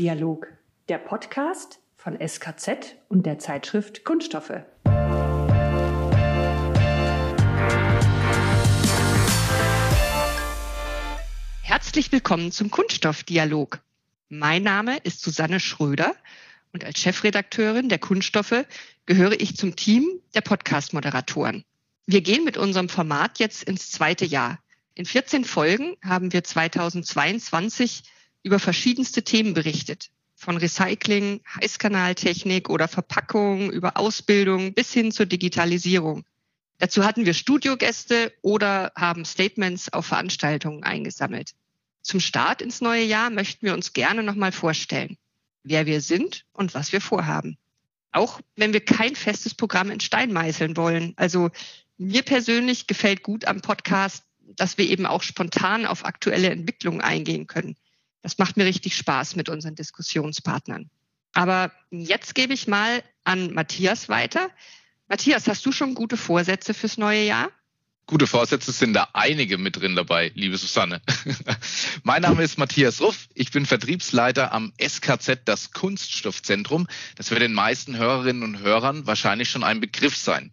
Kunststoffdialog, der Podcast von SKZ und der Zeitschrift Kunststoffe. Herzlich willkommen zum Kunststoffdialog. Mein Name ist Susanne Schröder und als Chefredakteurin der Kunststoffe gehöre ich zum Team der Podcast-Moderatoren. Wir gehen mit unserem Format jetzt ins zweite Jahr. In 14 Folgen haben wir 2022 über verschiedenste Themen berichtet. Von Recycling, Heißkanaltechnik oder Verpackung, über Ausbildung bis hin zur Digitalisierung. Dazu hatten wir Studiogäste oder haben Statements auf Veranstaltungen eingesammelt. Zum Start ins neue Jahr möchten wir uns gerne nochmal vorstellen, wer wir sind und was wir vorhaben. Auch wenn wir kein festes Programm in Stein meißeln wollen. Also mir persönlich gefällt gut am Podcast, dass wir eben auch spontan auf aktuelle Entwicklungen eingehen können. Das macht mir richtig Spaß mit unseren Diskussionspartnern. Aber jetzt gebe ich mal an Matthias weiter. Matthias, hast du schon gute Vorsätze fürs neue Jahr? Gute Vorsätze sind da einige mit drin dabei, liebe Susanne. mein Name ist Matthias Ruff. Ich bin Vertriebsleiter am SKZ, das Kunststoffzentrum. Das wird den meisten Hörerinnen und Hörern wahrscheinlich schon ein Begriff sein.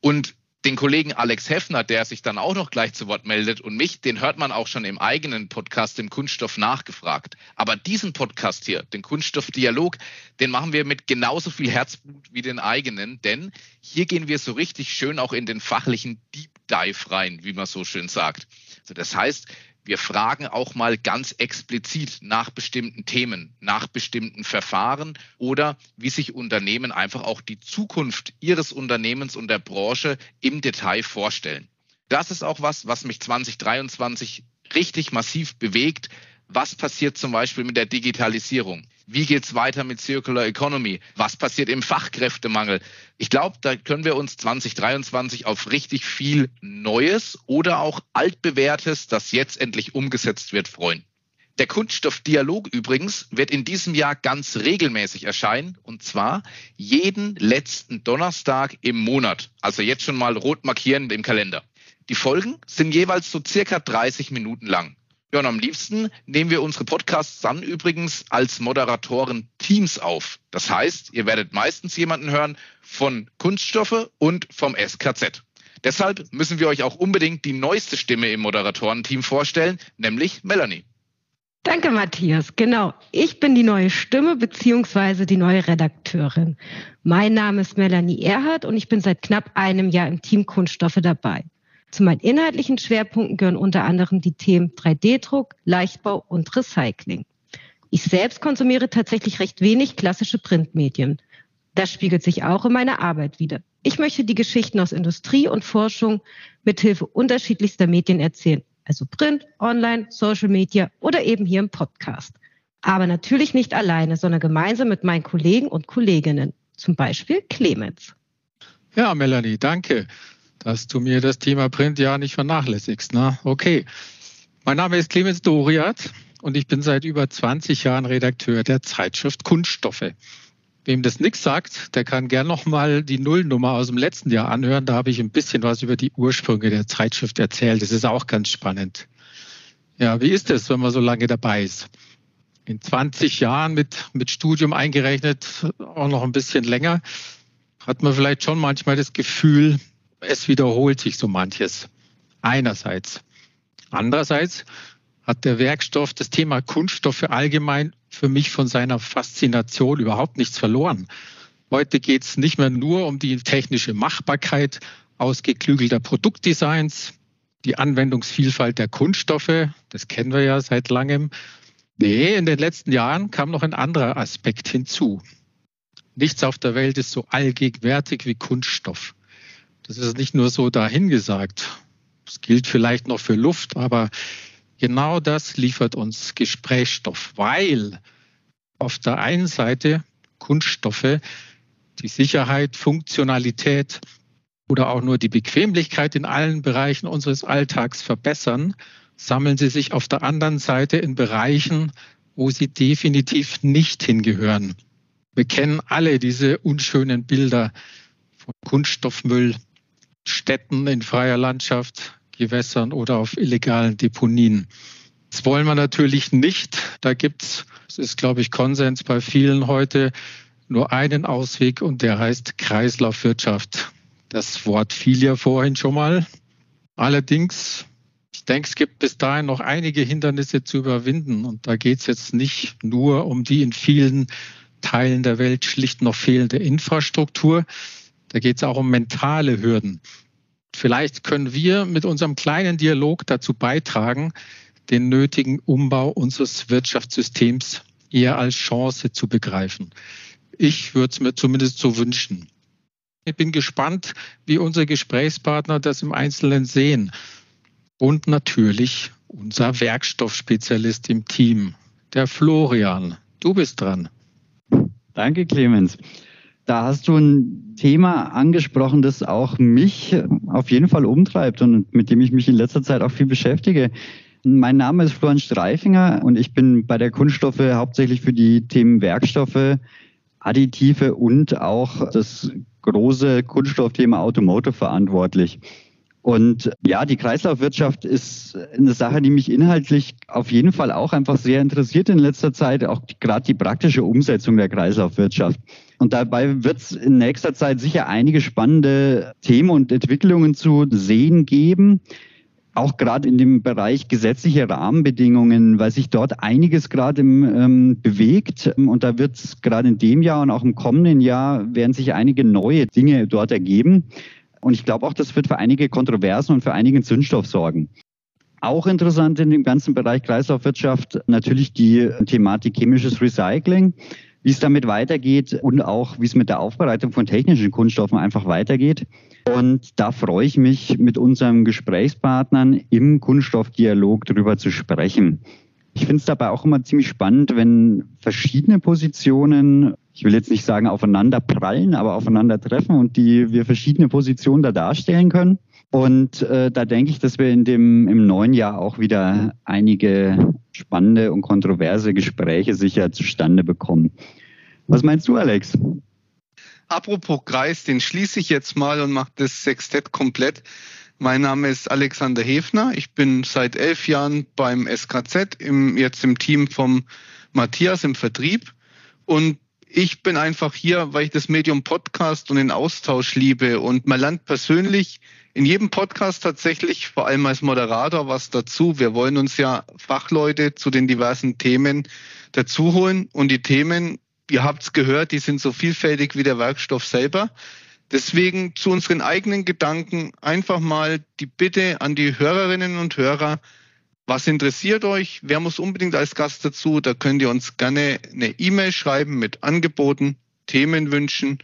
Und den Kollegen Alex Heffner, der sich dann auch noch gleich zu Wort meldet, und mich, den hört man auch schon im eigenen Podcast, dem Kunststoff nachgefragt. Aber diesen Podcast hier, den Kunststoffdialog, den machen wir mit genauso viel Herzblut wie den eigenen, denn hier gehen wir so richtig schön auch in den fachlichen Deep Dive rein, wie man so schön sagt. Also das heißt, wir fragen auch mal ganz explizit nach bestimmten Themen, nach bestimmten Verfahren oder wie sich Unternehmen einfach auch die Zukunft ihres Unternehmens und der Branche im Detail vorstellen. Das ist auch was, was mich 2023 richtig massiv bewegt, was passiert zum Beispiel mit der Digitalisierung? Wie geht's weiter mit Circular Economy? Was passiert im Fachkräftemangel? Ich glaube, da können wir uns 2023 auf richtig viel Neues oder auch altbewährtes, das jetzt endlich umgesetzt wird, freuen. Der Kunststoffdialog übrigens wird in diesem Jahr ganz regelmäßig erscheinen und zwar jeden letzten Donnerstag im Monat. Also jetzt schon mal rot markieren im Kalender. Die Folgen sind jeweils so circa 30 Minuten lang. Ja, und am liebsten nehmen wir unsere Podcasts dann übrigens als Moderatoren Teams auf. Das heißt, ihr werdet meistens jemanden hören von Kunststoffe und vom SKZ. Deshalb müssen wir euch auch unbedingt die neueste Stimme im Moderatorenteam vorstellen, nämlich Melanie. Danke, Matthias. Genau. Ich bin die neue Stimme beziehungsweise die neue Redakteurin. Mein Name ist Melanie Erhardt und ich bin seit knapp einem Jahr im Team Kunststoffe dabei. Zu meinen inhaltlichen Schwerpunkten gehören unter anderem die Themen 3D-Druck, Leichtbau und Recycling. Ich selbst konsumiere tatsächlich recht wenig klassische Printmedien. Das spiegelt sich auch in meiner Arbeit wieder. Ich möchte die Geschichten aus Industrie und Forschung mithilfe unterschiedlichster Medien erzählen. Also Print, Online, Social Media oder eben hier im Podcast. Aber natürlich nicht alleine, sondern gemeinsam mit meinen Kollegen und Kolleginnen. Zum Beispiel Clemens. Ja, Melanie, danke dass du mir das Thema Print ja nicht vernachlässigst. Ne? Okay. Mein Name ist Clemens Doriat und ich bin seit über 20 Jahren Redakteur der Zeitschrift Kunststoffe. Wem das nichts sagt, der kann gern noch mal die Nullnummer aus dem letzten Jahr anhören. Da habe ich ein bisschen was über die Ursprünge der Zeitschrift erzählt. Das ist auch ganz spannend. Ja, wie ist es, wenn man so lange dabei ist? In 20 Jahren mit, mit Studium eingerechnet, auch noch ein bisschen länger, hat man vielleicht schon manchmal das Gefühl, es wiederholt sich so manches. Einerseits. Andererseits hat der Werkstoff das Thema Kunststoffe allgemein für mich von seiner Faszination überhaupt nichts verloren. Heute geht es nicht mehr nur um die technische Machbarkeit ausgeklügelter Produktdesigns, die Anwendungsvielfalt der Kunststoffe, das kennen wir ja seit langem. Nee, in den letzten Jahren kam noch ein anderer Aspekt hinzu. Nichts auf der Welt ist so allgegenwärtig wie Kunststoff. Das ist nicht nur so dahingesagt. Das gilt vielleicht noch für Luft, aber genau das liefert uns Gesprächsstoff, weil auf der einen Seite Kunststoffe die Sicherheit, Funktionalität oder auch nur die Bequemlichkeit in allen Bereichen unseres Alltags verbessern, sammeln sie sich auf der anderen Seite in Bereichen, wo sie definitiv nicht hingehören. Wir kennen alle diese unschönen Bilder von Kunststoffmüll, Städten in freier Landschaft, Gewässern oder auf illegalen Deponien. Das wollen wir natürlich nicht. Da gibt es Es ist, glaube ich, Konsens bei vielen heute nur einen Ausweg und der heißt Kreislaufwirtschaft. Das Wort fiel ja vorhin schon mal. Allerdings, ich denke, es gibt bis dahin noch einige Hindernisse zu überwinden. Und da geht es jetzt nicht nur um die in vielen Teilen der Welt schlicht noch fehlende Infrastruktur. Da geht es auch um mentale Hürden. Vielleicht können wir mit unserem kleinen Dialog dazu beitragen, den nötigen Umbau unseres Wirtschaftssystems eher als Chance zu begreifen. Ich würde es mir zumindest so wünschen. Ich bin gespannt, wie unsere Gesprächspartner das im Einzelnen sehen. Und natürlich unser Werkstoffspezialist im Team, der Florian. Du bist dran. Danke, Clemens. Da hast du ein Thema angesprochen, das auch mich auf jeden Fall umtreibt und mit dem ich mich in letzter Zeit auch viel beschäftige. Mein Name ist Florian Streifinger und ich bin bei der Kunststoffe hauptsächlich für die Themen Werkstoffe, Additive und auch das große Kunststoffthema Automotive verantwortlich. Und ja, die Kreislaufwirtschaft ist eine Sache, die mich inhaltlich auf jeden Fall auch einfach sehr interessiert in letzter Zeit, auch gerade die praktische Umsetzung der Kreislaufwirtschaft. Und dabei wird es in nächster Zeit sicher einige spannende Themen und Entwicklungen zu sehen geben auch gerade in dem Bereich gesetzliche Rahmenbedingungen, weil sich dort einiges gerade ähm, bewegt. Und da wird es gerade in dem Jahr und auch im kommenden Jahr werden sich einige neue Dinge dort ergeben. Und ich glaube auch, das wird für einige Kontroversen und für einigen Zündstoff sorgen. Auch interessant in dem ganzen Bereich Kreislaufwirtschaft natürlich die Thematik chemisches Recycling wie es damit weitergeht und auch wie es mit der Aufbereitung von technischen Kunststoffen einfach weitergeht. Und da freue ich mich, mit unseren Gesprächspartnern im Kunststoffdialog darüber zu sprechen. Ich finde es dabei auch immer ziemlich spannend, wenn verschiedene Positionen, ich will jetzt nicht sagen aufeinander prallen, aber aufeinander treffen und die wir verschiedene Positionen da darstellen können. Und äh, da denke ich, dass wir in dem im neuen Jahr auch wieder einige spannende und kontroverse Gespräche sicher zustande bekommen. Was meinst du, Alex? Apropos Kreis, den schließe ich jetzt mal und mache das Sextett komplett. Mein Name ist Alexander Hefner. Ich bin seit elf Jahren beim SKZ, im, jetzt im Team vom Matthias im Vertrieb. Und ich bin einfach hier, weil ich das Medium Podcast und den Austausch liebe. Und man lernt persönlich in jedem Podcast tatsächlich, vor allem als Moderator, was dazu. Wir wollen uns ja Fachleute zu den diversen Themen dazu holen. Und die Themen, ihr habt es gehört, die sind so vielfältig wie der Werkstoff selber. Deswegen zu unseren eigenen Gedanken einfach mal die Bitte an die Hörerinnen und Hörer, was interessiert euch? Wer muss unbedingt als Gast dazu? Da könnt ihr uns gerne eine E-Mail schreiben mit Angeboten, Themenwünschen,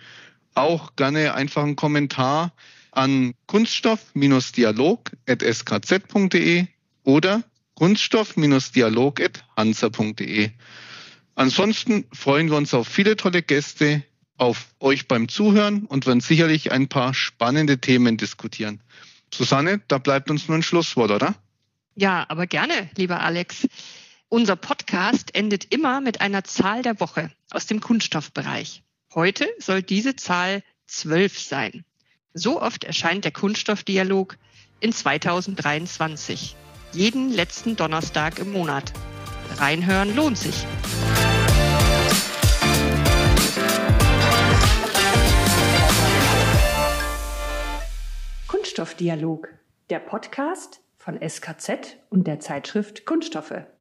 auch gerne einfach einen Kommentar an kunststoff-dialog.skz.de oder kunststoff-dialog.hansa.de. Ansonsten freuen wir uns auf viele tolle Gäste, auf euch beim Zuhören und werden sicherlich ein paar spannende Themen diskutieren. Susanne, da bleibt uns nur ein Schlusswort, oder? Ja, aber gerne, lieber Alex. Unser Podcast endet immer mit einer Zahl der Woche aus dem Kunststoffbereich. Heute soll diese Zahl zwölf sein. So oft erscheint der Kunststoffdialog in 2023. Jeden letzten Donnerstag im Monat. Reinhören lohnt sich. Kunststoffdialog, der Podcast von SKZ und der Zeitschrift Kunststoffe.